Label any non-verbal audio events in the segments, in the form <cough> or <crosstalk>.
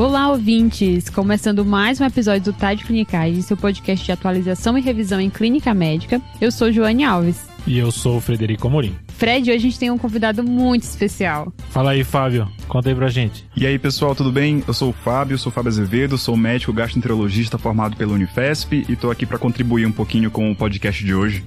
Olá, ouvintes! Começando mais um episódio do TAD Clinicagem, seu podcast de atualização e revisão em clínica médica. Eu sou Joane Alves. E eu sou o Frederico Amorim. Fred, hoje a gente tem um convidado muito especial. Fala aí, Fábio. Conta aí pra gente. E aí, pessoal, tudo bem? Eu sou o Fábio, sou o Fábio Azevedo, sou médico gastroenterologista formado pela Unifesp e tô aqui para contribuir um pouquinho com o podcast de hoje.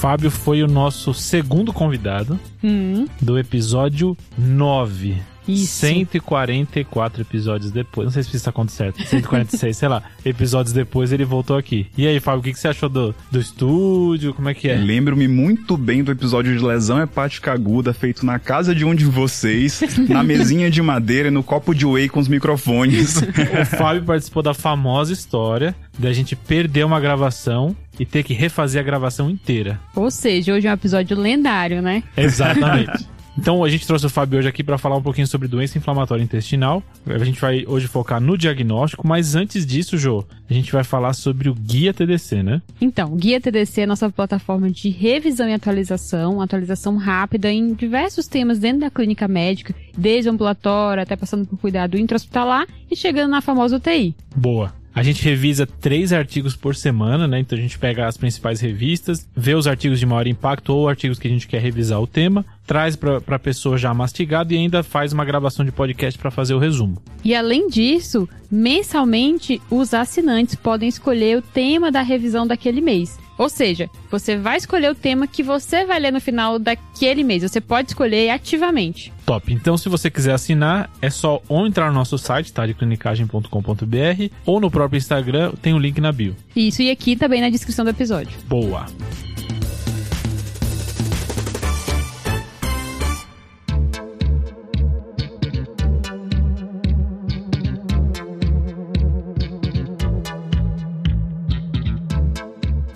Fábio foi o nosso segundo convidado hum. do episódio 9. Isso. 144 episódios depois, não sei se está conta certo, 146, <laughs> sei lá, episódios depois ele voltou aqui. E aí, Fábio, o que, que você achou do, do estúdio? Como é que é? Lembro-me muito bem do episódio de lesão hepática aguda feito na casa de um de vocês, <laughs> na mesinha de madeira e no copo de whey com os microfones. <laughs> o Fábio participou da famosa história da gente perder uma gravação e ter que refazer a gravação inteira. Ou seja, hoje é um episódio lendário, né? Exatamente. Então a gente trouxe o Fábio hoje aqui para falar um pouquinho sobre doença inflamatória intestinal. A gente vai hoje focar no diagnóstico, mas antes disso, Jô, a gente vai falar sobre o Guia TDC, né? Então, o Guia TDC é a nossa plataforma de revisão e atualização, atualização rápida em diversos temas dentro da clínica médica, desde ambulatório até passando por cuidado intra-hospitalar e chegando na famosa UTI. Boa. A gente revisa três artigos por semana, né? Então a gente pega as principais revistas, vê os artigos de maior impacto ou artigos que a gente quer revisar o tema, traz para a pessoa já mastigado e ainda faz uma gravação de podcast para fazer o resumo. E além disso, mensalmente os assinantes podem escolher o tema da revisão daquele mês. Ou seja, você vai escolher o tema que você vai ler no final daquele mês. Você pode escolher ativamente. Top. Então, se você quiser assinar, é só ou entrar no nosso site, tá? De clinicagem.com.br, ou no próprio Instagram, tem o um link na bio. Isso, e aqui também na descrição do episódio. Boa.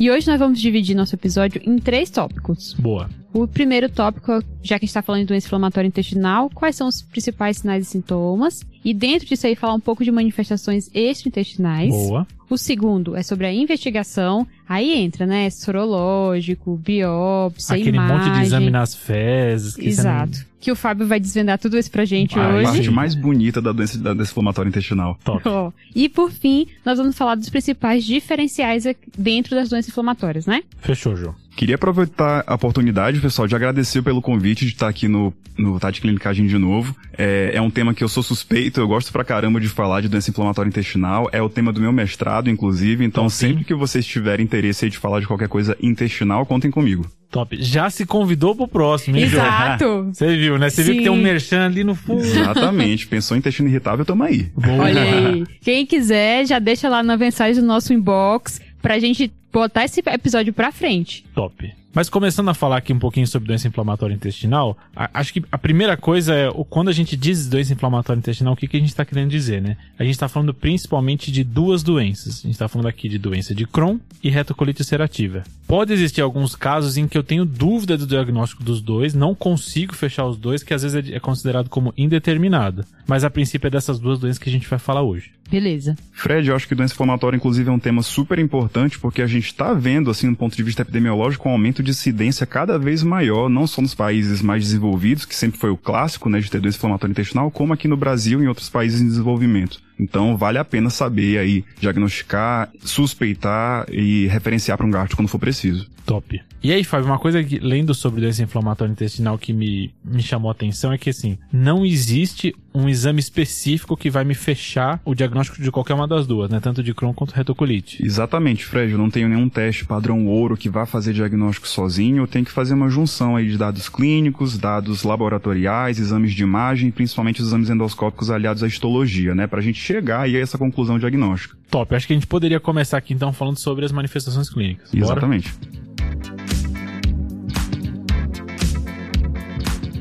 E hoje nós vamos dividir nosso episódio em três tópicos. Boa. O primeiro tópico, já que a gente está falando de doença inflamatória intestinal, quais são os principais sinais e sintomas? E dentro disso aí falar um pouco de manifestações extraintestinais. Boa. O segundo é sobre a investigação. Aí entra, né? Sorológico, biópsia, Aquele imagem. monte de examinar as fezes. Que Exato. Não... Que o Fábio vai desvendar tudo isso pra gente a hoje. A parte mais bonita da doença, da doença inflamatória intestinal. Top. <laughs> Oh. E por fim, nós vamos falar dos principais diferenciais dentro das doenças inflamatórias, né? Fechou, João. Queria aproveitar a oportunidade, pessoal, de agradecer pelo convite de estar aqui no, no Tati Clinicagem de novo. É, é um tema que eu sou suspeito, eu gosto pra caramba de falar de doença inflamatória intestinal. É o tema do meu mestrado, inclusive. Então, Top. sempre que vocês tiverem interesse de falar de qualquer coisa intestinal, contem comigo. Top. Já se convidou pro próximo, hein, Exato. <laughs> Você viu, né? Você viu que tem um merchan ali no fundo. Exatamente. Pensou em intestino irritável, tamo aí. Boa. Olha aí. Quem quiser, já deixa lá na mensagem do nosso inbox pra gente botar esse episódio pra frente. Top. Mas começando a falar aqui um pouquinho sobre doença inflamatória intestinal, a, acho que a primeira coisa é, o, quando a gente diz doença inflamatória intestinal, o que, que a gente está querendo dizer, né? A gente está falando principalmente de duas doenças. A gente está falando aqui de doença de Crohn e retocolite ulcerativa. Pode existir alguns casos em que eu tenho dúvida do diagnóstico dos dois, não consigo fechar os dois, que às vezes é, é considerado como indeterminado. Mas a princípio é dessas duas doenças que a gente vai falar hoje. Beleza. Fred, eu acho que doença inflamatória, inclusive, é um tema super importante, porque a gente está vendo, assim, do ponto de vista epidemiológico, um aumento de incidência cada vez maior, não só nos países mais desenvolvidos, que sempre foi o clássico, né, de ter doença inflamatória intestinal, como aqui no Brasil e em outros países em desenvolvimento. Então, vale a pena saber aí, diagnosticar, suspeitar e referenciar para um gastro quando for preciso. Top. E aí, Fábio, uma coisa que, lendo sobre doença inflamatória intestinal que me, me chamou a atenção é que, assim, não existe um exame específico que vai me fechar o diagnóstico de qualquer uma das duas, né? Tanto de Crohn quanto retocolite. Exatamente, Fred. Eu não tenho nenhum teste padrão ouro que vá fazer diagnóstico sozinho. Eu tenho que fazer uma junção aí de dados clínicos, dados laboratoriais, exames de imagem, principalmente os exames endoscópicos aliados à histologia, né? Pra gente chegar aí a essa conclusão diagnóstica. Top. Acho que a gente poderia começar aqui, então, falando sobre as manifestações clínicas. Bora? Exatamente.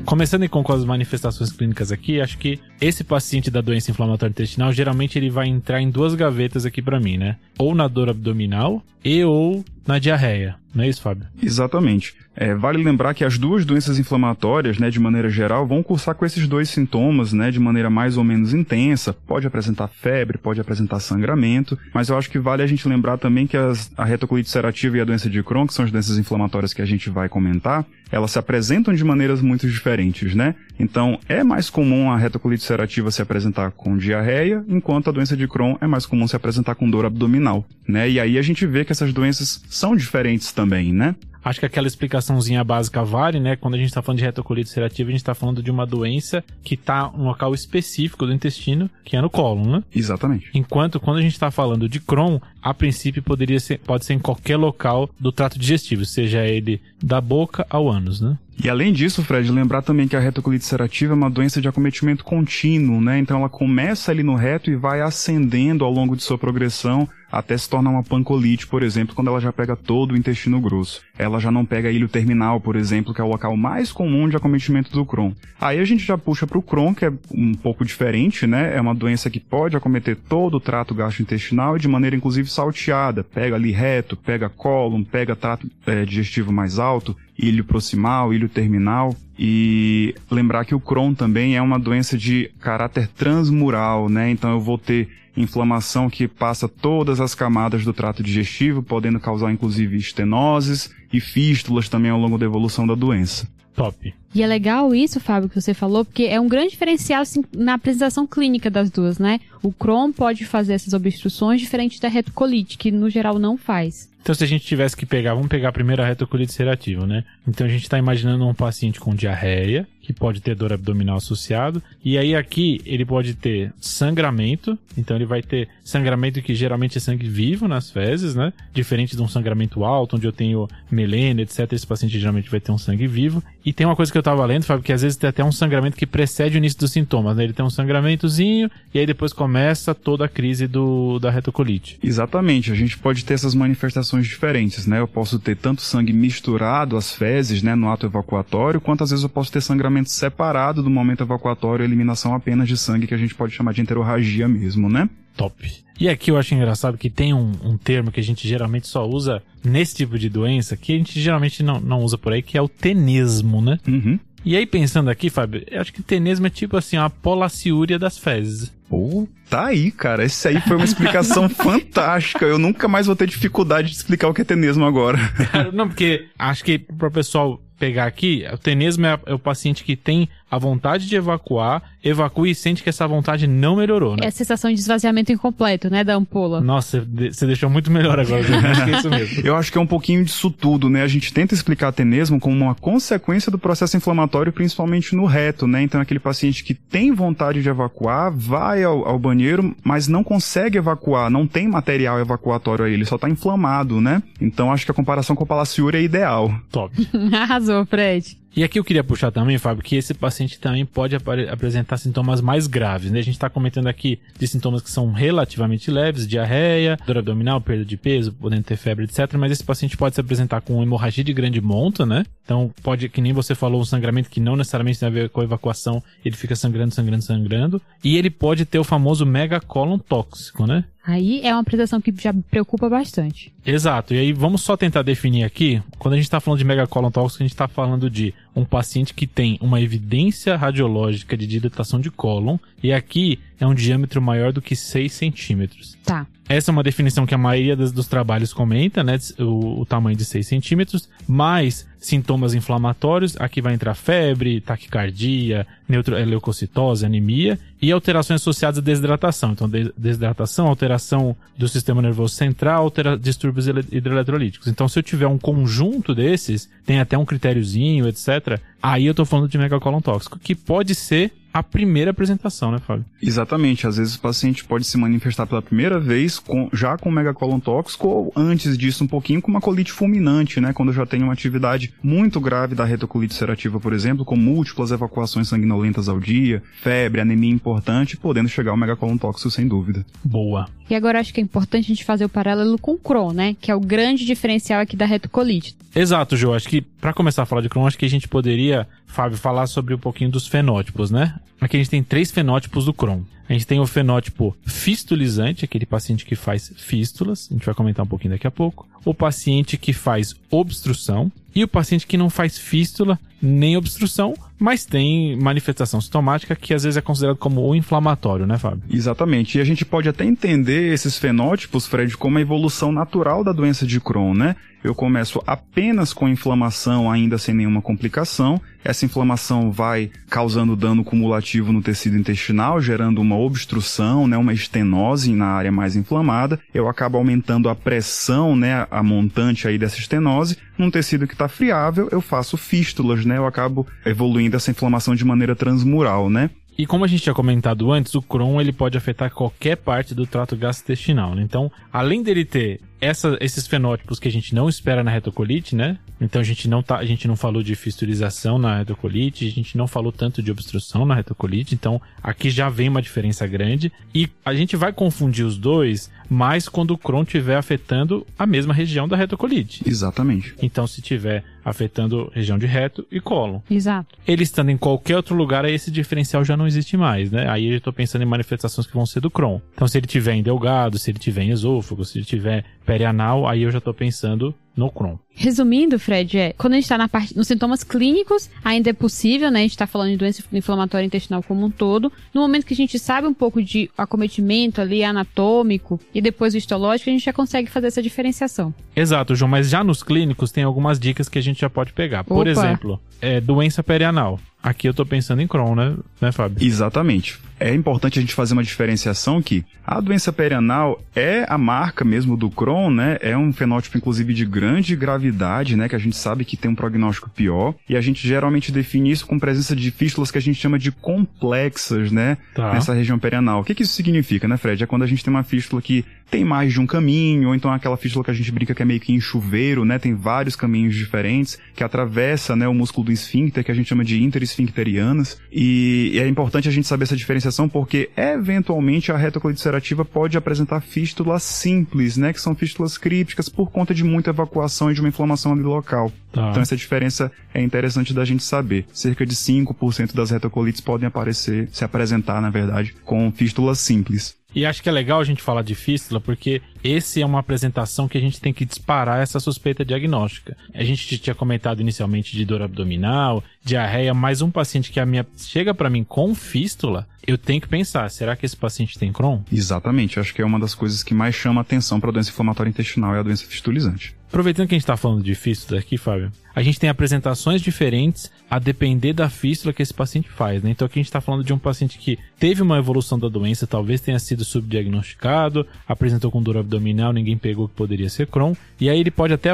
Começando com as manifestações clínicas aqui, acho que esse paciente da doença inflamatória intestinal, geralmente ele vai entrar em duas gavetas aqui para mim, né? Ou na dor abdominal e ou na diarreia. Não é isso, Fábio? Exatamente. É, vale lembrar que as duas doenças inflamatórias, né, de maneira geral, vão cursar com esses dois sintomas, né, de maneira mais ou menos intensa. Pode apresentar febre, pode apresentar sangramento, mas eu acho que vale a gente lembrar também que as, a retocolite ulcerativa e a doença de Crohn, que são as doenças inflamatórias que a gente vai comentar, elas se apresentam de maneiras muito diferentes, né? Então, é mais comum a retocolite ulcerativa se apresentar com diarreia, enquanto a doença de Crohn é mais comum se apresentar com dor abdominal, né? E aí a gente vê que essas doenças são diferentes também, né? Acho que aquela explicaçãozinha básica vale, né? Quando a gente está falando de retocolite ulcerativa, a gente está falando de uma doença que está no local específico do intestino, que é no cólon, né? Exatamente. Enquanto quando a gente está falando de Crohn, a princípio poderia ser, pode ser em qualquer local do trato digestivo, seja ele da boca ao ânus, né? E além disso, Fred, lembrar também que a retocolite ulcerativa é uma doença de acometimento contínuo, né? Então ela começa ali no reto e vai ascendendo ao longo de sua progressão até se tornar uma pancolite, por exemplo, quando ela já pega todo o intestino grosso. Ela já não pega ilho terminal, por exemplo, que é o local mais comum de acometimento do Crohn. Aí a gente já puxa para o Crohn, que é um pouco diferente, né? É uma doença que pode acometer todo o trato gastrointestinal de maneira inclusive salteada. Pega ali reto, pega cólon, pega trato é, digestivo mais alto, ilho proximal, ilho terminal. E lembrar que o Crohn também é uma doença de caráter transmural, né? Então eu vou ter inflamação que passa todas as camadas do trato digestivo, podendo causar inclusive estenoses e fístulas também ao longo da evolução da doença. Top. E é legal isso, Fábio, que você falou, porque é um grande diferencial assim, na apresentação clínica das duas, né? O Crohn pode fazer essas obstruções diferente da retocolite, que no geral não faz. Então, se a gente tivesse que pegar, vamos pegar primeiro a retocolite ulcerativa, né? Então, a gente está imaginando um paciente com diarreia, que pode ter dor abdominal associado, e aí aqui ele pode ter sangramento, então ele vai ter sangramento que geralmente é sangue vivo nas fezes, né? Diferente de um sangramento alto, onde eu tenho melena, etc. Esse paciente geralmente vai ter um sangue vivo. E tem uma coisa que eu tava lendo, Fábio, que às vezes tem até um sangramento que precede o início dos sintomas, né? Ele tem um sangramentozinho, e aí depois começa toda a crise do, da retocolite. Exatamente, a gente pode ter essas manifestações diferentes, né? Eu posso ter tanto sangue misturado às fezes, né, no ato evacuatório, quanto às vezes eu posso ter sangramento separado do momento evacuatório, eliminação apenas de sangue, que a gente pode chamar de enterorragia mesmo, né? Top. E aqui eu acho engraçado que tem um, um, termo que a gente geralmente só usa nesse tipo de doença, que a gente geralmente não, não usa por aí, que é o tenesmo, né? Uhum. E aí, pensando aqui, Fábio, eu acho que tenesmo é tipo assim, a polaciúria das fezes. Pô, tá aí, cara. Esse aí foi uma explicação <laughs> fantástica. Eu nunca mais vou ter dificuldade de explicar o que é tenesmo agora. Cara, não, porque acho que pro pessoal pegar aqui, o tenesmo é, é, o paciente que tem a vontade de evacuar, evacua e sente que essa vontade não melhorou, né? É a sensação de esvaziamento incompleto, né, da ampola. Nossa, você deixou muito melhor agora, acho que é isso mesmo. <laughs> Eu acho que é um pouquinho disso tudo, né? A gente tenta explicar tenesmo como uma consequência do processo inflamatório, principalmente no reto, né? Então, aquele paciente que tem vontade de evacuar, vai ao, ao banheiro, mas não consegue evacuar, não tem material evacuatório aí, ele só tá inflamado, né? Então, acho que a comparação com o palaciúria é ideal. Top. <laughs> Arrasou, Fred. E aqui eu queria puxar também, Fábio, que esse paciente também pode ap apresentar sintomas mais graves, né? A gente está comentando aqui de sintomas que são relativamente leves, diarreia, dor abdominal, perda de peso, podendo ter febre, etc. Mas esse paciente pode se apresentar com hemorragia de grande monta, né? Então pode, que nem você falou, um sangramento que não necessariamente tem a ver com a evacuação, ele fica sangrando, sangrando, sangrando. E ele pode ter o famoso megacolon tóxico, né? Aí é uma apresentação que já preocupa bastante. Exato. E aí vamos só tentar definir aqui. Quando a gente está falando de megacolon tóxico, a gente está falando de um paciente que tem uma evidência radiológica de dilatação de cólon e aqui é um diâmetro maior do que 6 centímetros. Tá. Essa é uma definição que a maioria dos, dos trabalhos comenta, né? O, o, tamanho de 6 centímetros, mais sintomas inflamatórios, aqui vai entrar febre, taquicardia, neutro, é, leucocitose, anemia e alterações associadas à desidratação. Então, de, desidratação, alteração do sistema nervoso central, altera, distúrbios hidroeletrolíticos. Então, se eu tiver um conjunto desses, tem até um critériozinho, etc., aí eu tô falando de megacolon tóxico, que pode ser a primeira apresentação, né, Fábio? Exatamente. Às vezes o paciente pode se manifestar pela primeira vez com, já com megacolon tóxico ou antes disso um pouquinho com uma colite fulminante, né? Quando já tem uma atividade muito grave da retocolite ulcerativa, por exemplo, com múltiplas evacuações sanguinolentas ao dia, febre, anemia importante, podendo chegar ao megacolon tóxico sem dúvida. Boa. E agora acho que é importante a gente fazer o paralelo com o Crohn, né? Que é o grande diferencial aqui da retocolite. Exato, João. Acho que para começar a falar de Crohn, acho que a gente poderia, Fábio, falar sobre um pouquinho dos fenótipos, né? Aqui a gente tem três fenótipos do Crohn. A gente tem o fenótipo fistulizante, aquele paciente que faz fístulas, a gente vai comentar um pouquinho daqui a pouco. O paciente que faz obstrução e o paciente que não faz fístula nem obstrução, mas tem manifestação sintomática que às vezes é considerado como o inflamatório, né, Fábio? Exatamente. E a gente pode até entender esses fenótipos, Fred, como a evolução natural da doença de Crohn, né? Eu começo apenas com inflamação, ainda sem nenhuma complicação. Essa inflamação vai causando dano cumulativo no tecido intestinal, gerando uma obstrução, né, uma estenose na área mais inflamada. Eu acabo aumentando a pressão, né, a montante aí dessa estenose. Num tecido que está friável, eu faço fístulas, né? Eu acabo evoluindo essa inflamação de maneira transmural, né? E como a gente tinha comentado antes, o Crohn ele pode afetar qualquer parte do trato gastrointestinal. Né? Então, além dele ter essa, esses fenótipos que a gente não espera na retocolite, né? Então a gente não tá, a gente não falou de fisturização na retocolite, a gente não falou tanto de obstrução na retocolite, então aqui já vem uma diferença grande e a gente vai confundir os dois mais quando o Crohn estiver afetando a mesma região da retocolite. Exatamente. Então se tiver afetando região de reto e cólon. Exato. Ele estando em qualquer outro lugar, aí esse diferencial já não existe mais, né? Aí eu estou pensando em manifestações que vão ser do Crohn. Então se ele tiver em delgado, se ele tiver em esôfago, se ele tiver perianal, aí eu já estou pensando no Crohn. Resumindo, Fred, é, quando a gente está na parte, nos sintomas clínicos, ainda é possível, né? A gente está falando de doença inflamatória intestinal como um todo. No momento que a gente sabe um pouco de acometimento ali anatômico e depois o histológico, a gente já consegue fazer essa diferenciação. Exato, João, mas já nos clínicos tem algumas dicas que a gente já pode pegar. Por Opa. exemplo, é, doença perianal. Aqui eu tô pensando em Crohn, né, né, Fábio? Exatamente. É importante a gente fazer uma diferenciação que a doença perianal é a marca mesmo do Crohn, né? É um fenótipo, inclusive, de grande gravidade, né? Que a gente sabe que tem um prognóstico pior. E a gente geralmente define isso com presença de fístulas que a gente chama de complexas, né? Tá. Nessa região perianal. O que, que isso significa, né, Fred? É quando a gente tem uma fístula que tem mais de um caminho, ou então aquela fístula que a gente brinca que é meio que em chuveiro, né? Tem vários caminhos diferentes que atravessa, né, o músculo do esfíncter, que a gente chama de interesfincterianas. E é importante a gente saber essa diferenciação porque eventualmente a retocolite ulcerativa pode apresentar fístulas simples, né, que são fístulas crípticas por conta de muita evacuação e de uma inflamação ali local. Tá. Então essa diferença é interessante da gente saber. Cerca de 5% das retocolites podem aparecer, se apresentar, na verdade, com fístulas simples. E acho que é legal a gente falar de fístula, porque esse é uma apresentação que a gente tem que disparar essa suspeita diagnóstica. A gente tinha comentado inicialmente de dor abdominal, diarreia, mas um paciente que a minha chega para mim com fístula, eu tenho que pensar, será que esse paciente tem Crohn? Exatamente, acho que é uma das coisas que mais chama atenção para a doença inflamatória intestinal é a doença fistulizante. Aproveitando que a gente está falando de fístula aqui, Fábio, a gente tem apresentações diferentes a depender da fístula que esse paciente faz, né? Então aqui a gente está falando de um paciente que teve uma evolução da doença, talvez tenha sido subdiagnosticado, apresentou com dor abdominal, ninguém pegou que poderia ser Crohn, e aí ele pode até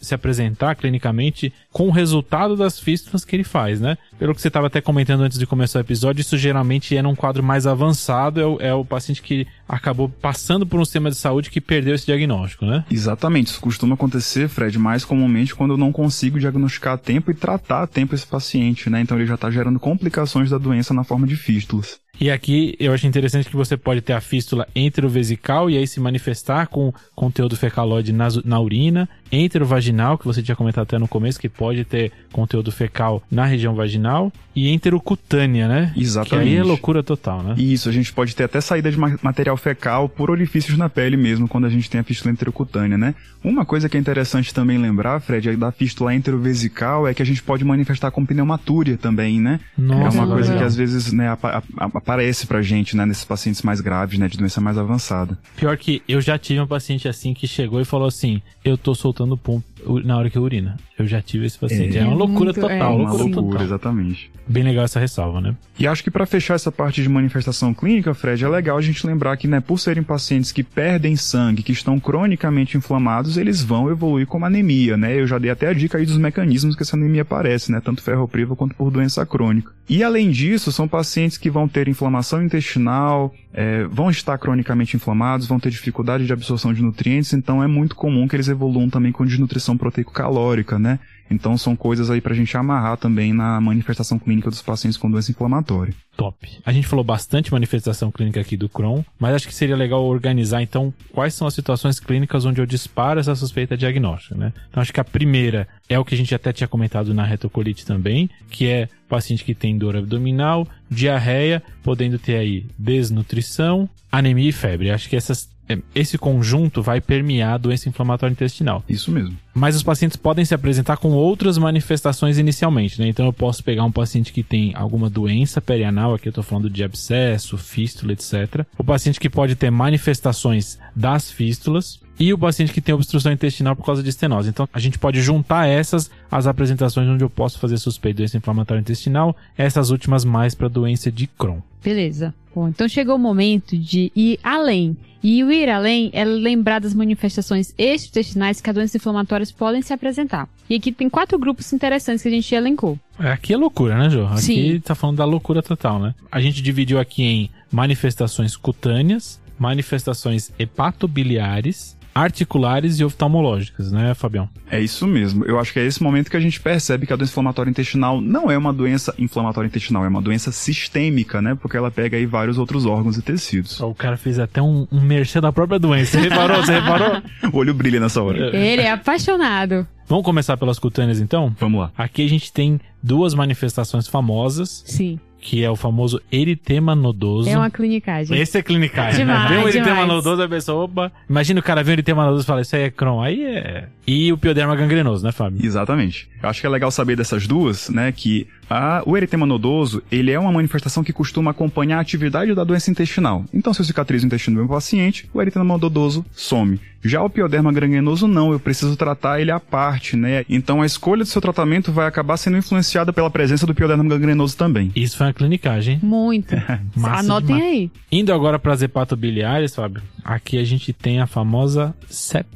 se apresentar clinicamente com o resultado das fístulas que ele faz, né? Pelo que você estava até comentando antes de começar o episódio, isso geralmente é num quadro mais avançado, é o, é o paciente que acabou passando por um sistema de saúde que perdeu esse diagnóstico, né? Exatamente, isso costuma acontecer, Fred, mais comumente quando eu não consigo diagnosticar a tempo e tratar a tempo esse paciente, né? Então ele já está gerando complicações da doença na forma de fístulas. E aqui eu acho interessante que você pode ter a fístula enterovesical e aí se manifestar com conteúdo fecalóide na, na urina, enterovaginal, que você tinha comentado até no começo, que pode ter conteúdo fecal na região vaginal, e enterocutânea, né? Exatamente. Que aí é loucura total, né? Isso, a gente pode ter até saída de ma- material fecal por orifícios na pele mesmo, quando a gente tem a fístula enterocutânea, né? Uma coisa que é interessante também lembrar, Fred, é da fístula enterovesical é que a gente pode manifestar com pneumatúria também, né? Nossa, é uma legal. coisa que às vezes né, apa- a- aparece pra gente, né, nesses pacientes mais graves, né, de doença mais avançada. Pior que eu já tive um paciente assim que chegou e falou assim: Eu tô soltando pum na hora que urina. Eu já tive esse paciente. É, É uma loucura muito- total, é, É uma loucura, loucura, total. exatamente. Bem legal essa ressalva, né? E acho que para fechar essa parte de manifestação clínica, Fred, é legal a gente lembrar que, né, por serem pacientes que perdem sangue, que estão cronicamente inflamados, eles vão evoluir como anemia, né? Eu já dei até a dica aí dos mecanismos que essa anemia aparece, né? Tanto ferropriva quanto por doença crônica. E além disso, são pacientes que vão ter inflamação intestinal, é, vão estar cronicamente inflamados, vão ter dificuldade de absorção de nutrientes, então é muito comum que eles evoluam também com desnutrição proteico-calórica, né? Então são coisas aí pra gente amarrar também na manifestação clínica dos pacientes com doença inflamatória. Top. A gente falou bastante manifestação clínica aqui do Crohn, mas acho que seria legal organizar então quais são as situações clínicas onde eu disparo essa suspeita diagnóstica, né? Então acho que a primeira é o que a gente até tinha comentado na retocolite também, que é paciente que tem dor abdominal, diarreia, podendo ter aí desnutrição, anemia e febre. Acho que essas esse conjunto vai permear a doença inflamatória intestinal. Isso mesmo. Mas os pacientes podem se apresentar com outras manifestações inicialmente, né? Então eu posso pegar um paciente que tem alguma doença perianal, aqui eu tô falando de abscesso, fístula, etc. O paciente que pode ter manifestações das fístulas, e o paciente que tem obstrução intestinal por causa de estenose. Então, a gente pode juntar essas as apresentações onde eu posso fazer suspeita de doença inflamatória intestinal, essas últimas mais para doença de Crohn. Beleza. Bom, então chegou o momento de ir além. E o ir além é lembrar das manifestações extraintestinais que as doenças inflamatórias podem se apresentar. E aqui tem quatro grupos interessantes que a gente elencou. Aqui é loucura, né, Jô? Aqui Sim. tá falando da loucura total, né? A gente dividiu aqui em manifestações cutâneas, manifestações hepatobiliares, articulares e oftalmológicas, né, Fabião? É isso mesmo. Eu acho que é esse momento que a gente percebe que a doença inflamatória intestinal não é uma doença inflamatória intestinal, é uma doença sistêmica, né? Porque ela pega aí vários outros órgãos e tecidos. O cara fez até um, um merchan da própria doença. Você reparou? Você reparou? <laughs> O olho brilha nessa hora. Ele é apaixonado. Vamos começar pelas cutâneas, então? Vamos lá. Aqui a gente tem duas manifestações famosas, Sim. Que é o famoso eritema nodoso. É uma clinicagem. Esse é clinicagem, Demais, né? Vem um eritema demais. nodoso, a pessoa, opa. Imagina o cara vê um eritema nodoso e fala, isso aí é Crohn. Aí é... E o pioderma gangrenoso, né, Fábio? Exatamente. Eu acho que é legal saber dessas duas, né, que a, o eritema nodoso, ele é uma manifestação que costuma acompanhar a atividade da doença intestinal. Então, se eu cicatrizo o intestino do meu paciente, o eritema nodoso some. Já o pioderma gangrenoso não, eu preciso tratar ele à parte, né? Então, a escolha do seu tratamento vai acabar sendo influenciada pela presença do pioderma gangrenoso também. Isso foi uma clinicagem. Muito. <laughs> Massa Anotem demais. aí. Indo agora para as hepatobiliares, Fábio, aqui a gente tem a famosa CEP.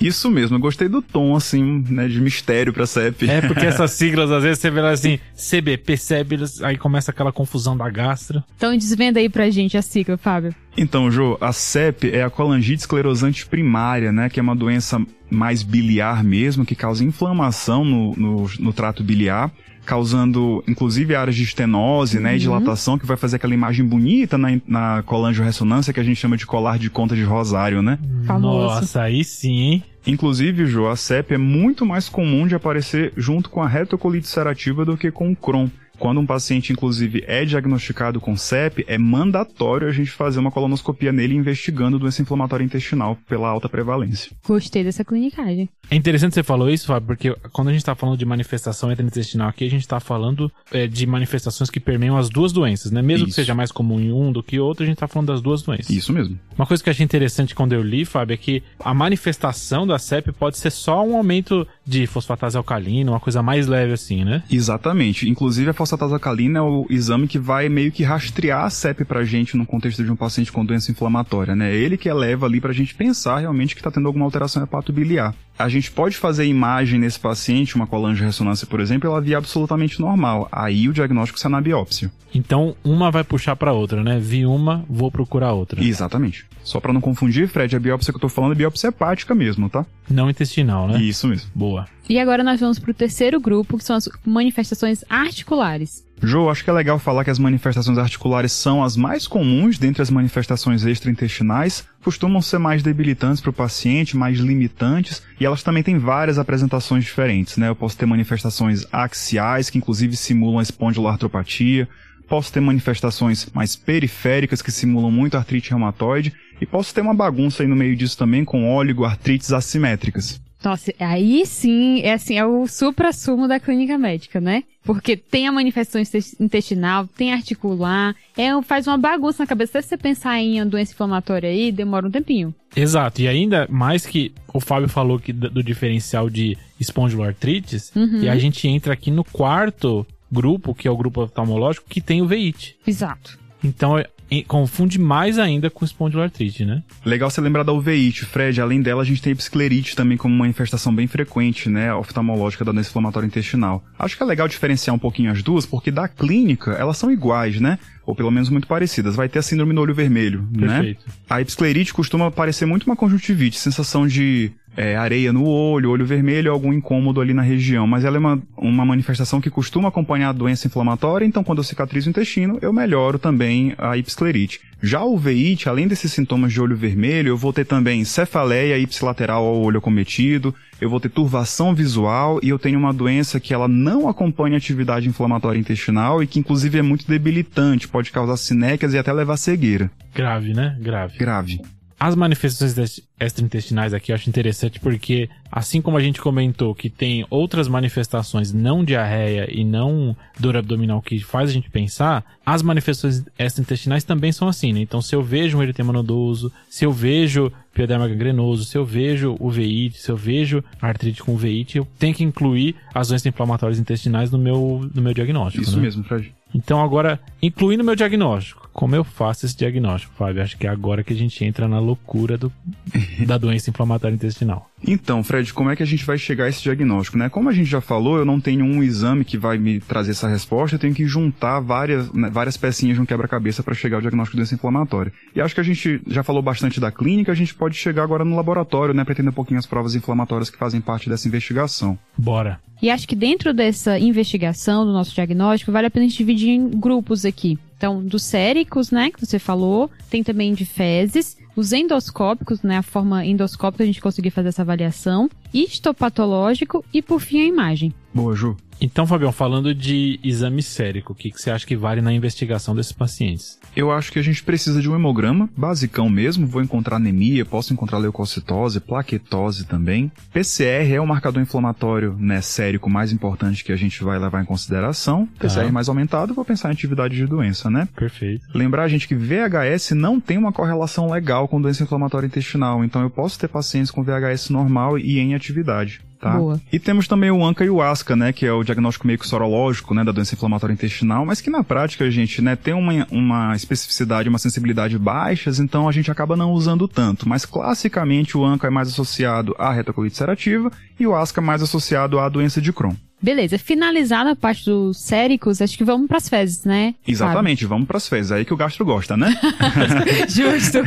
Isso mesmo, eu gostei do tom, assim, né, de mistério pra CEP. É porque essas <laughs> siglas, às vezes, você vê lá assim, CBP, CEB, aí começa aquela confusão da gastro. Então desvenda aí pra gente a sigla, Fábio. Então, Jô, a CEP é a colangite esclerosante primária, né? Que é uma doença mais biliar mesmo, que causa inflamação no, no, no trato biliar, causando inclusive áreas de estenose, né? E dilatação, que vai fazer aquela imagem bonita na, na colangio-ressonância que a gente chama de colar de conta de rosário, né? Famoso. Nossa, aí sim, hein? Inclusive, Jô, a CEP é muito mais comum de aparecer junto com a retocolite ulcerativa do que com o Crohn. Quando um paciente, inclusive, é diagnosticado com CEP, é mandatório a gente fazer uma colonoscopia nele investigando doença inflamatória intestinal pela alta prevalência. Gostei dessa clinicagem. É interessante você falou isso, Fábio, porque quando a gente tá falando de manifestação intestinal aqui, a gente tá falando é, de manifestações que permeiam as duas doenças, né? Mesmo que Isso. seja mais comum em um do que outro, a gente tá falando das duas doenças. Isso mesmo. Uma coisa que eu achei interessante quando eu li, Fábio, é que a manifestação da CEP pode ser só um aumento de fosfatase alcalina, uma coisa mais leve assim, né? Exatamente. Inclusive, a fosfatase alcalina é o exame que vai meio que rastrear a CEP pra gente no contexto de um paciente com doença inflamatória, né? É ele que eleva ali pra gente pensar realmente que tá tendo alguma alteração hepatobiliar. A gente pode fazer imagem nesse paciente, uma colangio-ressonância, por exemplo, ela via absolutamente normal. Aí o diagnóstico sai na biópsia. Então, uma vai puxar pra outra, né? Vi uma, vou procurar outra. Exatamente. Só pra não confundir, Fred, a biópsia que eu tô falando é biópsia hepática mesmo, tá? Não intestinal, né? Isso mesmo. Boa. E agora nós vamos pro terceiro grupo, que são as manifestações articulares. Jô, acho que é legal falar que as manifestações articulares são as mais comuns dentre as manifestações extraintestinais, costumam ser mais debilitantes para o paciente, mais limitantes, e elas também têm várias apresentações diferentes, né? Eu posso ter manifestações axiais, que inclusive simulam a espondiloartropatia, posso ter manifestações mais periféricas, que simulam muito artrite reumatoide, e posso ter uma bagunça aí no meio disso também com oligoartrites assimétricas. Nossa, aí sim, é assim, é o supra-sumo da clínica médica, né? Porque tem a manifestação intes- intestinal, tem articular, é, faz uma bagunça na cabeça. Se você pensar em uma doença inflamatória aí, demora um tempinho. Exato, e ainda mais que o Fábio falou que do diferencial de espondiloartrites, e a gente entra aqui no quarto grupo, que é o grupo oftalmológico, que tem o veite. Exato. Então, é- confunde mais ainda com espondiloartrite, né? Legal você lembrar da uveíte, Fred. Além dela, a gente tem a esclerite também como manifestação bem frequente, né, oftalmológica da doença inflamatória intestinal. Acho que é legal diferenciar um pouquinho as duas, porque da clínica elas são iguais, né? Ou pelo menos muito parecidas. Vai ter a síndrome do olho vermelho, né? Perfeito. A esclerite costuma parecer muito uma conjuntivite, sensação de é, areia no olho, olho vermelho, algum incômodo ali na região. Mas ela é uma, uma manifestação que costuma acompanhar a doença inflamatória, então quando eu cicatrizo o intestino, eu melhoro também a ipsclerite. Já o veite, além desses sintomas de olho vermelho, eu vou ter também cefaleia ipsilateral ao olho acometido, eu vou ter turvação visual e eu tenho uma doença que ela não acompanha a atividade inflamatória intestinal e que inclusive é muito debilitante, pode causar cinéquias e até levar cegueira. Grave, né? Grave. Grave. As manifestações extraintestinais aqui eu acho interessante porque, assim como a gente comentou que tem outras manifestações não diarreia e não dor abdominal que faz a gente pensar, as manifestações extraintestinais também são assim, né? Então, se eu vejo um eritema nodoso, se eu vejo pioderma gangrenoso, se eu vejo uveíte, se eu vejo artrite com uveíte, eu tenho que incluir as doenças inflamatórias intestinais no meu, no meu diagnóstico. Isso né? mesmo, Fred. Então, agora, incluindo o meu diagnóstico, como eu faço esse diagnóstico, Fábio? Acho que é agora que a gente entra na loucura do, <laughs> da doença inflamatória intestinal. Então, Fred, como é que a gente vai chegar a esse diagnóstico, né? Como a gente já falou, eu não tenho um exame que vai me trazer essa resposta, eu tenho que juntar várias, né, várias pecinhas de um quebra-cabeça para chegar ao diagnóstico de doença inflamatória. E acho que a gente já falou bastante da clínica, a gente pode chegar agora no laboratório, né, para entender um pouquinho as provas inflamatórias que fazem parte dessa investigação. Bora. E acho que dentro dessa investigação do nosso diagnóstico, vale a pena a gente dividir em grupos aqui. Então, dos séricos, né, que você falou, tem também de fezes, os endoscópicos, né, a forma endoscópica a gente conseguir fazer essa avaliação, histopatológico e, por fim, a imagem. Boa, Ju. Então, Fabião, falando de exame sérico, o que, que você acha que vale na investigação desses pacientes? Eu acho que a gente precisa de um hemograma, basicão mesmo. Vou encontrar anemia, posso encontrar leucocitose, plaquetose também. PCR é o marcador inflamatório, né, sérico mais importante que a gente vai levar em consideração. PCR mais aumentado, vou pensar em atividade de doença, né? Perfeito. Lembrar, gente, que VHS não tem uma correlação legal com doença inflamatória intestinal. Então, eu posso ter pacientes com VHS normal e em atividade. Tá? Boa. E temos também o ANCA e o ASCA, né, que é o diagnóstico meio que sorológico, né, da doença inflamatória intestinal, mas que na prática, gente, né, tem uma, uma especificidade, uma sensibilidade baixas, então a gente acaba não usando tanto. Mas classicamente o ANCA é mais associado à retocolite ulcerativa e o ASCA mais associado à doença de Crohn. Beleza, finalizada a parte dos séricos, acho que vamos pras fezes, né? Exatamente, vamos pras fezes, é aí que o gastro gosta, né? Fábio? <laughs> <laughs> Justo.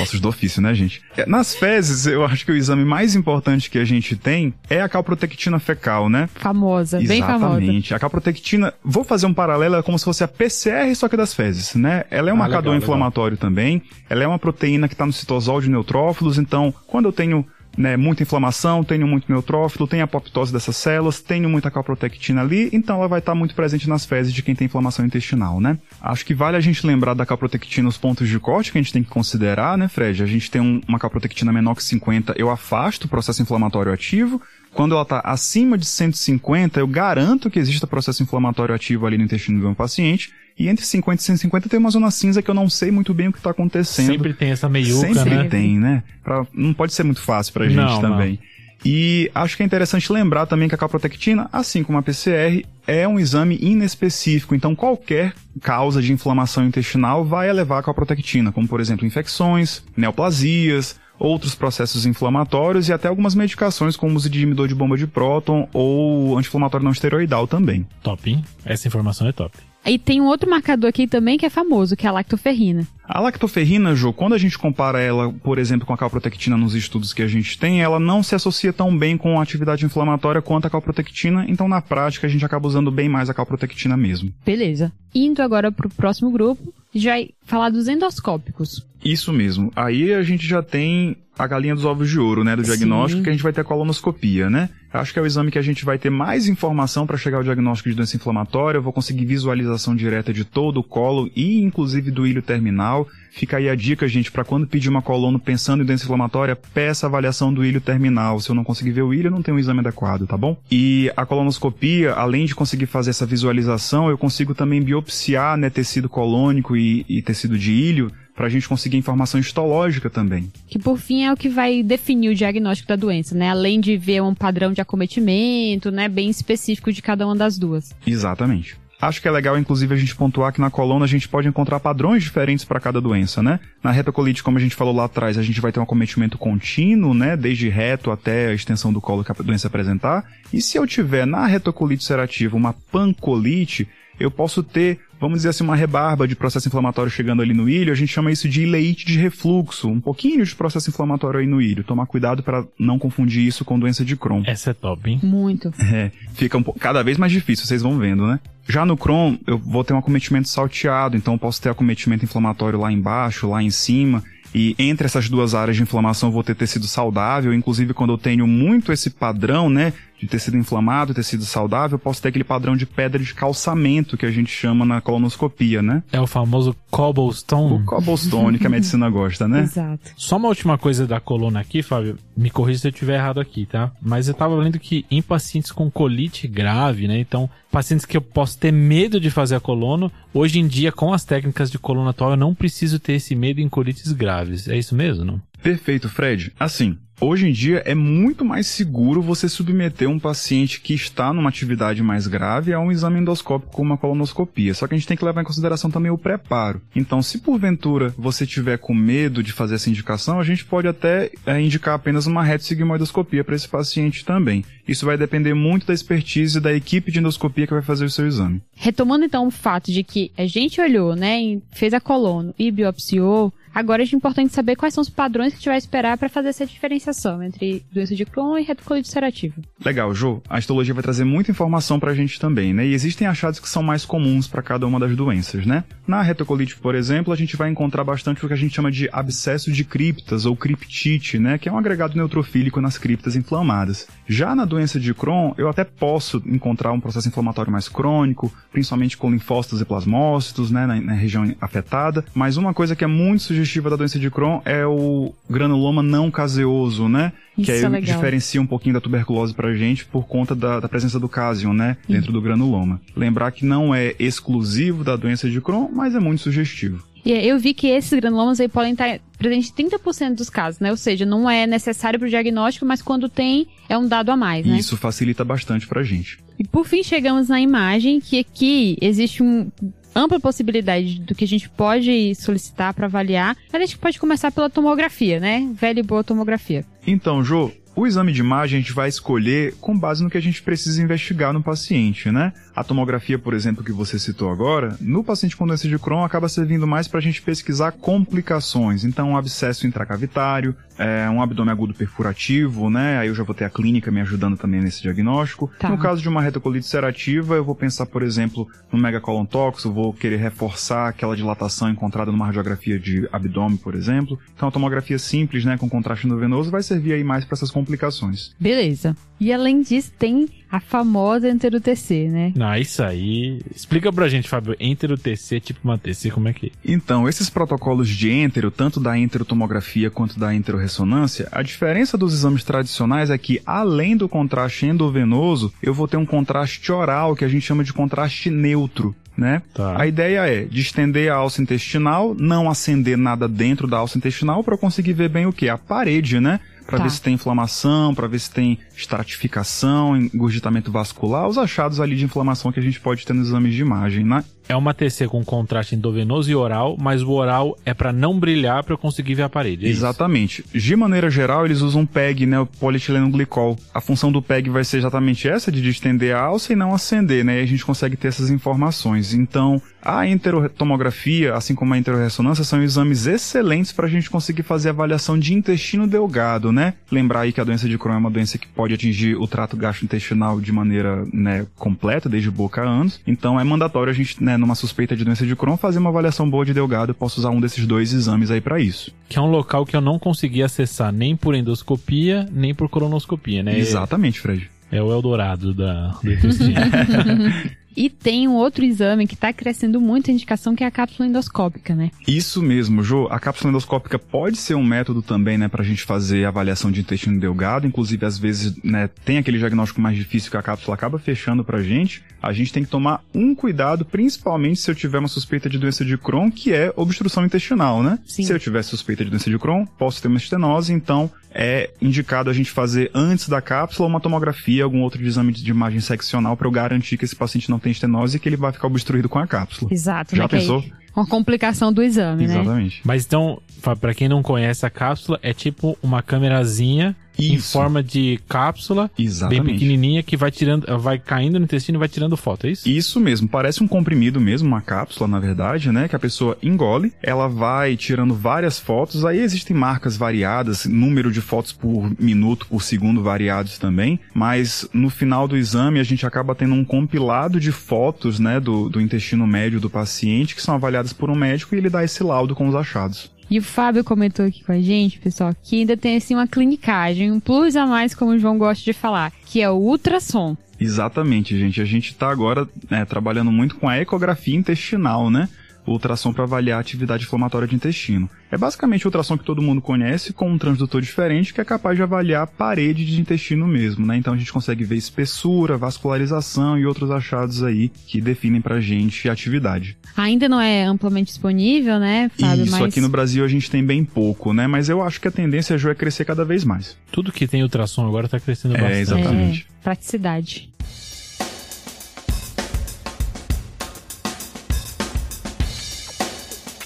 Ossos do ofício, né, gente? Nas fezes, eu acho que o exame mais importante que a gente tem é a calprotectina fecal, né? famosa, bem famosa. Exatamente. A calprotectina, vou fazer um paralelo, é como se fosse a PCR, só que das fezes, né? Ela é um Ah, marcador legal, inflamatório também. Ela é uma proteína que está no citosol de neutrófilos, então, quando eu tenho né, muita inflamação, tenho muito neutrófilo, tenho apoptose dessas células, tenho muita calprotectina ali, então ela vai estar muito presente nas fezes de quem tem inflamação intestinal, né? Acho que vale a gente lembrar da calprotectina os pontos de corte que a gente tem que considerar, né, Fred? A gente tem um- uma calprotectina menor que 50, eu afasto o processo inflamatório ativo. Quando ela está acima de 150, eu garanto que exista processo inflamatório ativo ali no intestino do meu paciente. E entre 50 e 150 tem uma zona cinza que eu não sei muito bem o que está acontecendo. Sempre tem essa meiuca, Sempre né? tem, né? Pra- não pode ser muito fácil pra gente Não, também. E acho que é interessante lembrar também que a calprotectina, assim como a PCR, é um exame inespecífico. Então, qualquer causa de inflamação intestinal vai elevar a calprotectina, como por exemplo infecções, neoplasias, outros processos inflamatórios e até algumas medicações como o uso de inibidor de bomba de próton ou anti-inflamatório não esteroidal também. Top, hein? Essa informação é top. E tem um outro marcador aqui também que é famoso, que é a lactoferrina. A lactoferrina, Jo, quando a gente compara ela, por exemplo, com a calprotectina nos estudos que a gente tem, ela não se associa tão bem com a atividade inflamatória quanto a calprotectina, então na prática a gente acaba usando bem mais a calprotectina mesmo. Beleza. Indo agora pro próximo grupo, a gente vai falar dos endoscópicos. Isso mesmo. Aí a gente já tem a galinha dos ovos de ouro, né, do diagnóstico, Sim. que a gente vai ter a colonoscopia, né? Acho que é o exame que a gente vai ter mais informação para chegar ao diagnóstico de doença inflamatória. Eu vou conseguir visualização direta de todo o colo e inclusive do ilho terminal. Fica aí a dica, gente, para quando pedir uma colono pensando em doença inflamatória, peça avaliação do ilho terminal. Se eu não conseguir ver o ilho, eu não tenho um exame adequado, tá bom? E a colonoscopia, além de conseguir fazer essa visualização, eu consigo também biopsiar, né, tecido colônico e, e tecido de ilho para a gente conseguir informação histológica também. Que por fim é o que vai definir o diagnóstico da doença, né? Além de ver um padrão de acometimento, né? Bem específico de cada uma das duas. Exatamente. Acho que é legal, inclusive, a gente pontuar que na coluna a gente pode encontrar padrões diferentes para cada doença, né? Na retocolite, como a gente falou lá atrás, a gente vai ter um acometimento contínuo, né? Desde reto até a extensão do colo que a doença apresentar. E se eu tiver na retocolite ulcerativa uma pancolite, eu posso ter vamos dizer assim, uma rebarba de processo inflamatório chegando ali no ilho, a gente chama isso de ileite de refluxo, um pouquinho de processo inflamatório aí no ilho. Tomar cuidado para não confundir isso com doença de Crohn. Essa é top, hein? Muito. É, fica um, cada vez mais difícil, vocês vão vendo, né? Já no Crohn, eu vou ter um acometimento salteado, então eu posso ter acometimento inflamatório lá embaixo, lá em cima, e entre essas duas áreas de inflamação eu vou ter tecido saudável, inclusive quando eu tenho muito esse padrão, né, de tecido inflamado, tecido saudável, eu posso ter aquele padrão de pedra de calçamento que a gente chama na colonoscopia, né? É o famoso cobblestone. O cobblestone que a medicina gosta, né? Exato. Só uma última coisa da coluna aqui, Fábio. Me corrija se eu estiver errado aqui, tá? Mas eu tava lendo que em pacientes com colite grave, né? Então, pacientes que eu posso ter medo de fazer a colono, hoje em dia, com as técnicas de coluna atual, eu não preciso ter esse medo em colites graves. É isso mesmo, não? Perfeito, Fred. Assim, Hoje em dia é muito mais seguro você submeter um paciente que está numa atividade mais grave a um exame endoscópico como uma colonoscopia. Só que a gente tem que levar em consideração também o preparo. Então, se porventura você tiver com medo de fazer essa indicação, a gente pode até é, indicar apenas uma retossigmoidoscopia para esse paciente também. Isso vai depender muito da expertise da equipe de endoscopia que vai fazer o seu exame. Retomando então o fato de que a gente olhou, né, fez a colono e biopsiou, Agora é importante saber quais são os padrões que a gente vai esperar para fazer essa diferenciação entre doença de Crohn e retocolite ulcerativa. Legal, Jo. A histologia vai trazer muita informação para a gente também, né? E existem achados que são mais comuns para cada uma das doenças, né? Na retocolite, por exemplo, a gente vai encontrar bastante o que a gente chama de abscesso de criptas ou criptite, né? Que é um agregado neutrofílico nas criptas inflamadas. Já na doença de Crohn, eu até posso encontrar um processo inflamatório mais crônico, principalmente com linfócitos e plasmócitos, né? Na, na região afetada. Mas uma coisa que é muito sugestiva da doença de Crohn é o granuloma não caseoso, né? Isso que aí é diferencia um pouquinho da tuberculose pra gente por conta da, da presença do cásion, né? Dentro do granuloma. Lembrar que não é exclusivo da doença de Crohn, mas é muito sugestivo. E eu vi que esses granulomas aí podem estar presentes em 30% dos casos, né? Ou seja, não é necessário para o diagnóstico, mas quando tem, é um dado a mais, né? Isso facilita bastante pra gente. E por fim chegamos na imagem que aqui existe um ampla possibilidade do que a gente pode solicitar para avaliar. A gente pode começar pela tomografia, né? Velha e boa tomografia. Então, Jô, o exame de imagem a gente vai escolher com base no que a gente precisa investigar no paciente, né? A tomografia, por exemplo, que você citou agora, no paciente com doença de Crohn acaba servindo mais para a gente pesquisar complicações. Então, abscesso intracavitário, é, um abdômen agudo perfurativo, né? Aí eu já vou ter a clínica me ajudando também nesse diagnóstico. Tá. No caso de uma retocolite ulcerativa, eu vou pensar, por exemplo, no megacolon tóxico, vou querer reforçar aquela dilatação encontrada numa radiografia de abdômen, por exemplo. Então, a tomografia simples, né, com contraste endovenoso, vai servir aí mais para essas complicações. Beleza. E além disso, tem a famosa enter-UTC, né? Ah, isso aí. Explica pra gente, Fábio, entero TC, tipo uma TC, como é que é? Então, esses protocolos de entero, tanto da enterotomografia quanto da enteroressonância, a diferença dos exames tradicionais é que, além do contraste endovenoso, eu vou ter um contraste oral, que a gente chama de contraste neutro. Né? Tá. A ideia é distender a alça intestinal, não acender nada dentro da alça intestinal para eu conseguir ver bem o que? A parede, né? Para Tá. ver se tem inflamação, para ver se tem estratificação, engurgitamento vascular, os achados ali de inflamação que a gente pode ter nos exames de imagem, né? É uma TC com contraste endovenoso e oral, mas o oral é pra não brilhar pra eu conseguir ver a parede. É isso? Exatamente. De maneira geral, eles usam PEG, né, o polietileno glicol. A função do PEG vai ser exatamente essa, de distender a alça e não acender, né? E a gente consegue ter essas informações. Então, a enterotomografia, assim como a enteroressonância, são exames excelentes para a gente conseguir fazer avaliação de intestino delgado, né? Lembrar aí que a doença de Crohn é uma doença que pode atingir o trato gastrointestinal de maneira, né, completa, desde boca a ânus. Então, é mandatório a gente, né, numa suspeita de doença de Crohn, fazer uma avaliação boa de delgado. Eu posso usar um desses dois exames aí para isso. Que é um local que eu não consegui acessar nem por endoscopia, nem por colonoscopia, né? Exatamente, Fred. É o Eldorado da, intestino. <laughs> E tem um outro exame que está crescendo muito a indicação, que é a cápsula endoscópica, né? Isso mesmo, Jo. A cápsula endoscópica pode ser um método também, né, pra gente fazer avaliação de intestino delgado. Inclusive, às vezes, né, tem aquele diagnóstico mais difícil que a cápsula acaba fechando pra gente. A gente tem que tomar um cuidado, principalmente se eu tiver uma suspeita de doença de Crohn, que é obstrução intestinal, né? Sim. Se eu tiver suspeita de doença de Crohn, posso ter uma estenose, então é indicado a gente fazer antes da cápsula uma tomografia, algum outro exame de imagem seccional para eu garantir que esse paciente não tem estenose e que ele vai ficar obstruído com a cápsula. Exato, Já né? Que pensou? uma complicação do exame, né? Exatamente. Mas então, pra quem não conhece a cápsula, é tipo uma câmerazinha em Isso. forma de cápsula, bem Exatamente. pequenininha, que vai tirando, vai caindo no intestino e vai tirando foto, é isso? Isso mesmo, parece um comprimido mesmo, uma cápsula, na verdade, né? Que a pessoa engole, ela vai tirando várias fotos, aí existem marcas variadas, número de fotos por minuto, por segundo variados também, mas no final do exame a gente acaba tendo um compilado de fotos, né, do, do intestino médio do paciente, que são avaliadas por um médico e ele dá esse laudo com os achados. E o Fábio comentou aqui com a gente, pessoal, que ainda tem assim uma clinicagem, um plus a mais, como o João gosta de falar, que é o ultrassom. Exatamente, gente. A gente está agora né, trabalhando muito com a ecografia intestinal, né? O ultrassom para avaliar a atividade inflamatória de intestino. É basicamente o ultrassom que todo mundo conhece, com um transdutor diferente que é capaz de avaliar a parede de intestino mesmo, né? Então a gente consegue ver espessura, vascularização e outros achados aí que definem pra gente a atividade. Ainda não é amplamente disponível, né, Fábio? Isso mas aqui no Brasil a gente tem bem pouco, né? Mas eu acho que a tendência Ju, é crescer cada vez mais. Tudo que tem ultrassom agora tá crescendo É, bastante. exatamente. É, praticidade.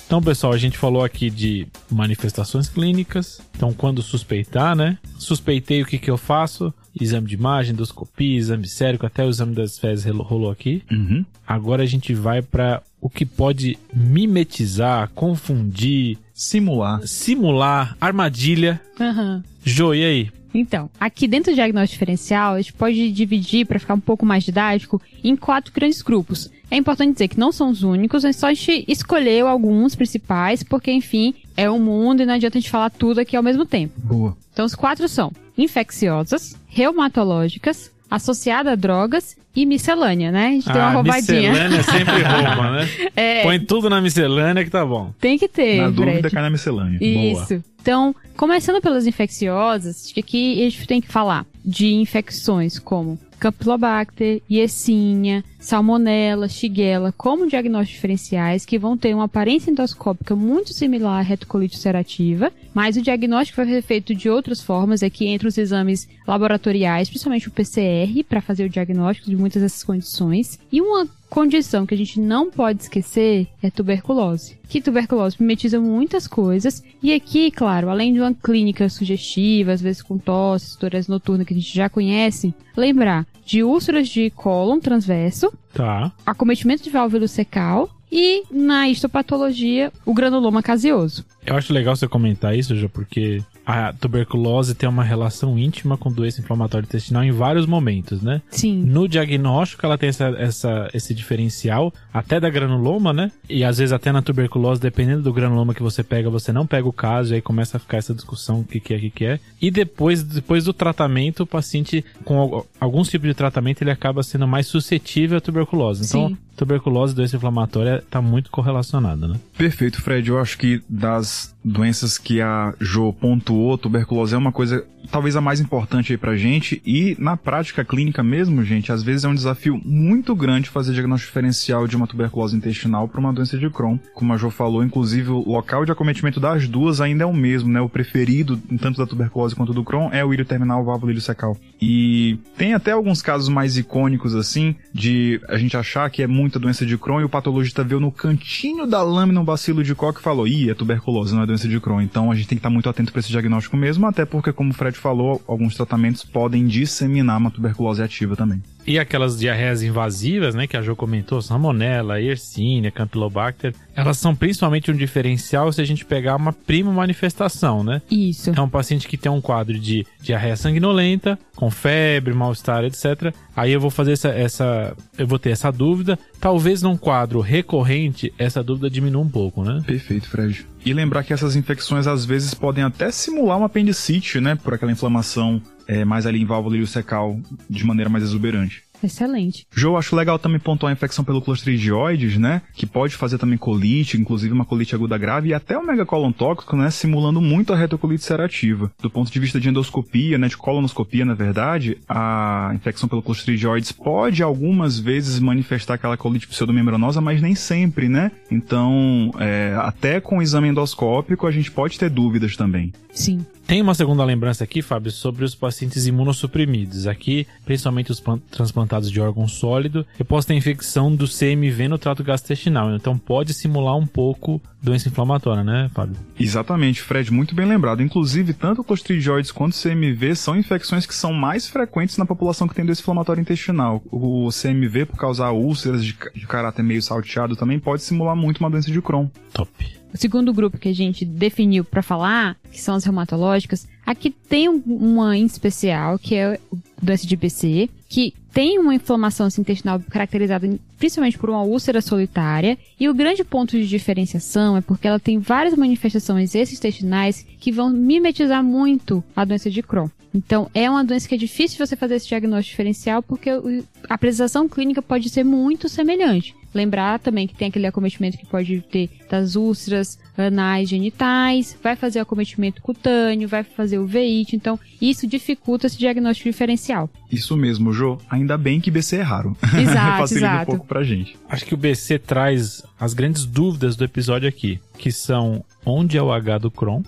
Então, pessoal, a gente falou aqui de manifestações clínicas. Então, quando suspeitar, né? Suspeitei o que que eu faço? Exame de imagem, endoscopia, exame sérico, até o exame das fezes rolou aqui. Uhum. Agora a gente vai para o que pode mimetizar, confundir, Simular. simular, armadilha. Aham. Jô, e aí? Então, aqui dentro do diagnóstico diferencial, a gente pode dividir, para ficar um pouco mais didático, em quatro grandes grupos. É importante dizer que não são os únicos, é só a gente escolheu alguns principais, porque, enfim, é um mundo e não adianta a gente falar tudo aqui ao mesmo tempo. Boa. Então, os quatro são infecciosas, reumatológicas, associada a drogas e miscelânea, né? A gente tem uma Ah, roubadinha. miscelânea sempre rouba, né? <laughs> É, Põe tudo na miscelânea que tá bom. tem que ter, Na dúvida, Fred. cai na miscelânea. Isso. Então, começando pelas infecciosas, acho que aqui a gente tem que falar de infecções como Campylobacter, Yersinia, Salmonella, Shigella, como diagnósticos diferenciais que vão ter uma aparência endoscópica muito similar à retocolite ulcerativa, mas o diagnóstico vai ser feito de outras formas, aqui entre os exames laboratoriais, principalmente o PCR, para fazer o diagnóstico de muitas dessas condições, e uma condição que a gente não pode esquecer é tuberculose. Que tuberculose mimetiza muitas coisas. E aqui, claro, além de uma clínica sugestiva, às vezes com tosse, dores noturnas que a gente já conhece, lembrar de úlceras de cólon transverso, Tá. acometimento de válvula secal e, na histopatologia, o granuloma caseoso. Eu acho legal você comentar isso, Jô, porque a tuberculose tem uma relação íntima com doença inflamatória intestinal em vários momentos, né? Sim. No diagnóstico, ela tem essa, essa- esse diferencial, até da granuloma, né? E às vezes até na tuberculose, dependendo do granuloma que você pega, você não pega o caso, e aí começa a ficar essa discussão, o que, que é, o que, que é. E depois, depois do tratamento, o paciente, com al- alguns tipos de tratamento, ele acaba sendo mais suscetível à tuberculose. Então, Sim. tuberculose e doença inflamatória tá muito correlacionada, né? Perfeito, Fred. Eu acho que das doenças que a Jo pontuou, tuberculose é uma coisa talvez a mais importante aí pra gente e na prática clínica mesmo, gente, às vezes é um desafio muito grande fazer diagnóstico diferencial de uma tuberculose intestinal para uma doença de Crohn. Como a Jo falou, inclusive o local de acometimento das duas ainda é o mesmo, né? O preferido, tanto da tuberculose quanto do Crohn, é o ilho terminal válvula ilho secal. E tem até alguns casos mais icônicos assim, de a gente achar que é muita doença de Crohn e o patologista viu no cantinho da lâmina um bacilo de Koch e falou: "Ih, é tuberculose, não é doença de Crohn". Então a gente tem que estar muito atento para esse diagnóstico mesmo, até porque como o Fred falou, alguns tratamentos podem disseminar uma tuberculose ativa também. E aquelas diarreias invasivas, né, que a Jo comentou, Salmonella, Yersinia, Campylobacter, elas são principalmente um diferencial se a gente pegar uma prima manifestação, né? Isso. É um paciente que tem um quadro de diarreia sanguinolenta, com febre, mal-estar, etc. Aí eu vou fazer essa, essa. Eu vou ter essa dúvida. Talvez num quadro recorrente, essa dúvida diminua um pouco, né? Perfeito, Fred. E lembrar que essas infecções às vezes podem até simular uma apendicite, né, por aquela inflamação é, mais ali em válvula iliocecal de maneira mais exuberante. Excelente. Jo, acho legal também pontuar a infecção pelo clostridioides, né? Que pode fazer também colite, inclusive uma colite aguda grave e até o megacolon tóxico, né? Simulando muito a retocolite ulcerativa. Do ponto de vista de endoscopia, né? De colonoscopia, na verdade, a infecção pelo clostridioides pode algumas vezes manifestar aquela colite pseudomembranosa, mas nem sempre, né? Então, é, até com o exame endoscópico, a gente pode ter dúvidas também. Sim. Tem uma segunda lembrança aqui, Fábio, sobre os pacientes imunossuprimidos. Aqui, principalmente os transplantados de órgão sólido, eu posso ter infecção do CMV no trato gastrointestinal. Então pode simular um pouco doença inflamatória, né, Fábio? Exatamente, Fred, muito bem lembrado. Inclusive, tanto clostridioides quanto CMV são infecções que são mais frequentes na população que tem doença inflamatória intestinal. O CMV, por causar úlceras de, de caráter meio salteado, também pode simular muito uma doença de Crohn. Top. O segundo grupo que a gente definiu para falar, que são as reumatológicas, aqui tem uma em especial, que é doença de BC, que tem uma inflamação intestinal caracterizada principalmente por uma úlcera solitária, e o grande ponto de diferenciação é porque ela tem várias manifestações extraintestinais que vão mimetizar muito a doença de Crohn. Então, é uma doença que é difícil você fazer esse diagnóstico diferencial porque a apresentação clínica pode ser muito semelhante. Lembrar também que tem aquele acometimento que pode ter das úlceras anais genitais, vai fazer acometimento cutâneo, vai fazer o veite, então isso dificulta esse diagnóstico diferencial. Isso mesmo, Jo. Ainda bem que BC é raro. Exato, <laughs> Facilita exato. um pouco pra gente. Acho que o BC traz as grandes dúvidas do episódio aqui, que são onde é o H do Crohn,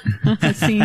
<laughs> Sim.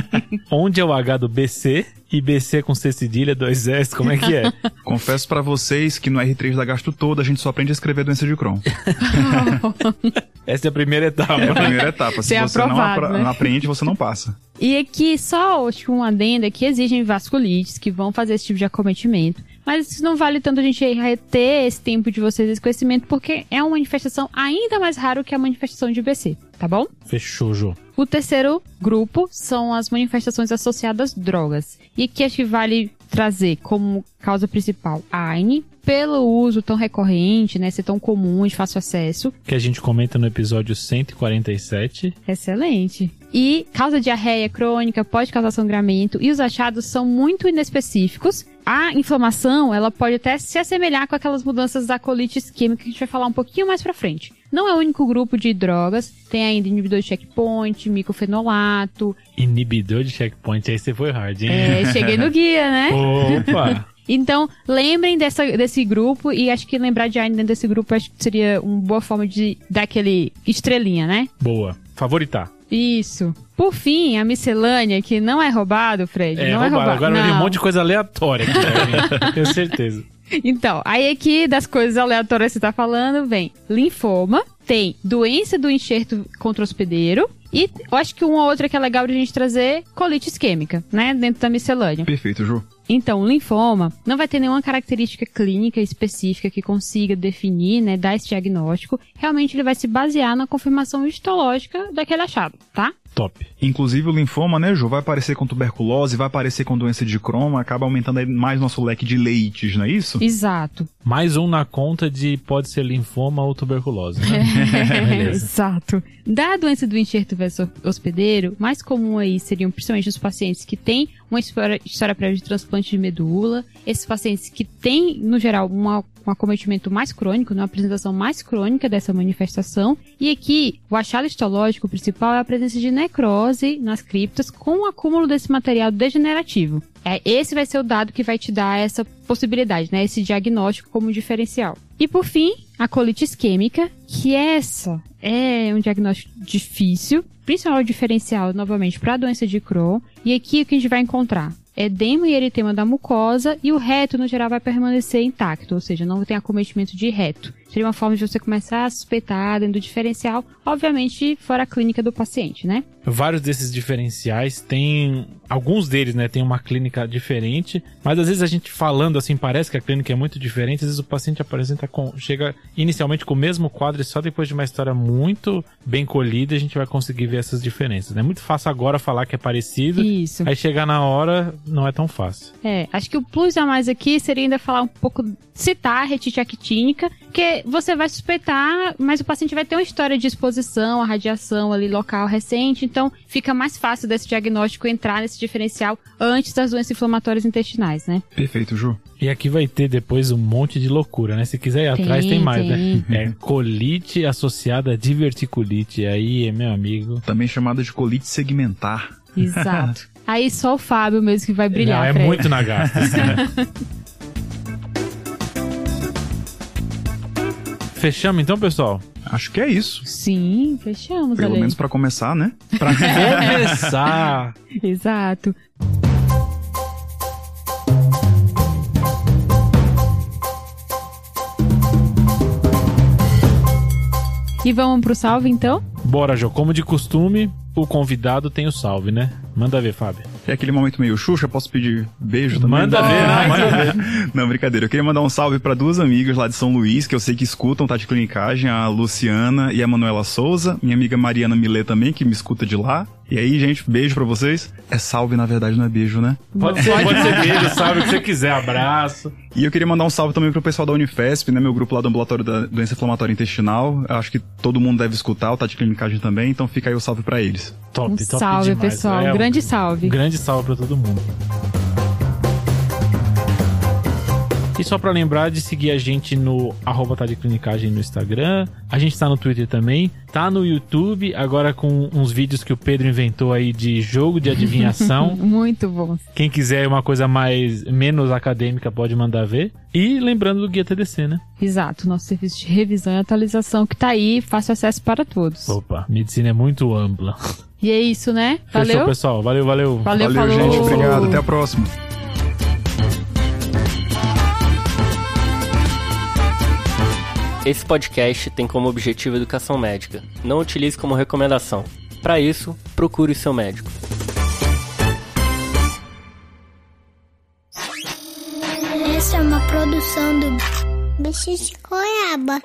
onde é o H do BC e BC com C cedilha, dois S, como é que é? <laughs> Confesso pra vocês que no R3 da Gasto toda a gente só aprende a escrever doença de Crohn. <laughs> Essa é a primeira etapa. É a primeira etapa. Se Ser você não, aprovado, apra- né? não aprende, você não passa. E aqui, só acho um adendo que exigem vasculites, que vão fazer esse tipo de acometimento. Mas isso não vale tanto a gente reter esse tempo de vocês, esse conhecimento, porque é uma manifestação ainda mais raro que a manifestação de BC, tá bom? Fechou, Jô. O terceiro grupo são as manifestações associadas às drogas. E aqui acho que vale trazer como causa principal a AINE, pelo uso tão recorrente, né, ser tão comum de fácil acesso. Que a gente comenta no episódio 147. Excelente. E causa diarreia crônica, pode causar sangramento e os achados são muito inespecíficos. A inflamação, ela pode até se assemelhar com aquelas mudanças da colite isquêmica que a gente vai falar um pouquinho mais pra frente. Não é o único grupo de drogas, tem ainda inibidor de checkpoint, micofenolato. Inibidor de checkpoint, aí você foi hard, hein? É, cheguei no <laughs> guia, né? Opa! Então, lembrem dessa, desse grupo e acho que lembrar de AINE dentro desse grupo acho que seria uma boa forma de dar aquele estrelinha, né? Boa. Favoritar. Isso. Por fim, a miscelânea, que não é roubado, Fred. É, não é roubado. roubado. Agora eu vi um monte de coisa aleatória aqui pra. <laughs> Tenho certeza. Então, aí aqui das coisas aleatórias que você tá falando, vem linfoma, tem doença do enxerto contra o hospedeiro, e eu acho que uma outra que é legal de a gente trazer, colite isquêmica, né? Dentro da miscelânea. Perfeito, Ju. Então, o linfoma não vai ter nenhuma característica clínica específica que consiga definir, né, dar esse diagnóstico. Realmente ele vai se basear na confirmação histológica daquele achado, tá? Top. Inclusive o linfoma, né, Ju, vai aparecer com tuberculose, vai aparecer com doença de Crohn, acaba aumentando mais nosso leque de leites, não é isso? Exato. Mais um na conta de pode ser linfoma ou tuberculose, né? <laughs> <laughs> Exato. Da doença do enxerto versus hospedeiro, mais comum aí seriam principalmente os pacientes que têm uma história, história prévia de transplante de medula, esses pacientes que têm, no geral, uma, um acometimento mais crônico, né, uma apresentação mais crônica dessa manifestação. E aqui, o achado histológico principal é a presença de necrose nas criptas com o acúmulo desse material degenerativo. É, esse vai ser o dado que vai te dar essa possibilidade, né? Esse diagnóstico como diferencial. E por fim, a colite isquêmica, que essa é um diagnóstico difícil, principalmente diferencial, novamente, para a doença de Crohn. E aqui o que a gente vai encontrar? Edema e eritema da mucosa e o reto, no geral, vai permanecer intacto, ou seja, não tem acometimento de reto. Seria uma forma de você começar a suspeitar dentro do diferencial, obviamente fora a clínica do paciente, né? Vários desses diferenciais têm. Alguns deles, né, tem uma clínica diferente, mas às vezes a gente falando assim, parece que a clínica é muito diferente, às vezes o paciente apresenta com. chega inicialmente com o mesmo quadro e só depois de uma história muito bem colhida a gente vai conseguir ver essas diferenças. É muito fácil agora falar que é parecido, Isso. aí chegar na hora não é tão fácil. É, acho que o plus a mais aqui seria ainda falar um pouco, citar a retite actínica, porque você vai suspeitar, mas o paciente vai ter uma história de exposição à radiação ali local recente, então fica mais fácil desse diagnóstico entrar nesse diferencial antes das doenças inflamatórias intestinais, né? Perfeito, Ju. E aqui vai ter depois um monte de loucura, né? Se quiser ir Tem, atrás, tem mais, tem. né? É colite associada a diverticulite. Aí, meu amigo. Também chamada de colite segmentar. Exato. <laughs> Aí só o Fábio mesmo que vai brilhar. Não, é muito na gasta. <laughs> Fechamos então, pessoal? Acho que é isso. Sim, fechamos. Pelo menos pra começar, né? Pra <laughs> começar. Exato. E vamos pro salve então? Bora, Jô. Como de costume, o convidado tem o salve, né? Manda ver, Fábio. É aquele momento meio Xuxa, posso pedir beijo também? Manda ver, né? Manda ver. Não, brincadeira. Eu queria mandar um salve pra duas amigas lá de São Luís, que eu sei que escutam Tá de Clinicagem, a Luciana e a Manuela Souza. Minha amiga Mariana Milê também, que me escuta de lá. E aí, gente, beijo pra vocês. É salve, na verdade, não é beijo, né? Pode ser, pode ser beijo, salve o que você quiser, abraço. E eu queria mandar um salve também pro pessoal da Unifesp, né? Meu grupo lá do ambulatório da doença inflamatória intestinal. Eu acho que todo mundo deve escutar o Tá de Clinicagem também, então fica aí o salve pra eles. Top, Um top salve, demais. pessoal. É, um grande salve. Grande salve pra todo mundo. E só pra lembrar de seguir a gente no arroba tá de clinicagem no Instagram. A gente tá no Twitter também. Tá no YouTube, agora com uns vídeos que o Pedro inventou aí de jogo de adivinhação. <laughs> Muito bom. Quem quiser uma coisa mais menos acadêmica pode mandar ver. E lembrando do Guia TDC, né? Exato, nosso serviço de revisão e atualização que tá aí, fácil acesso para todos. Opa, medicina é muito ampla. E é isso, né? Fechou, Valeu? pessoal. Valeu, valeu. Valeu, Valeu, falou. gente. Obrigado. Até a próxima. Esse podcast tem como objetivo educação médica. Não utilize como recomendação. Para isso, procure seu médico. Essa é uma produção do Bicho de Goiaba.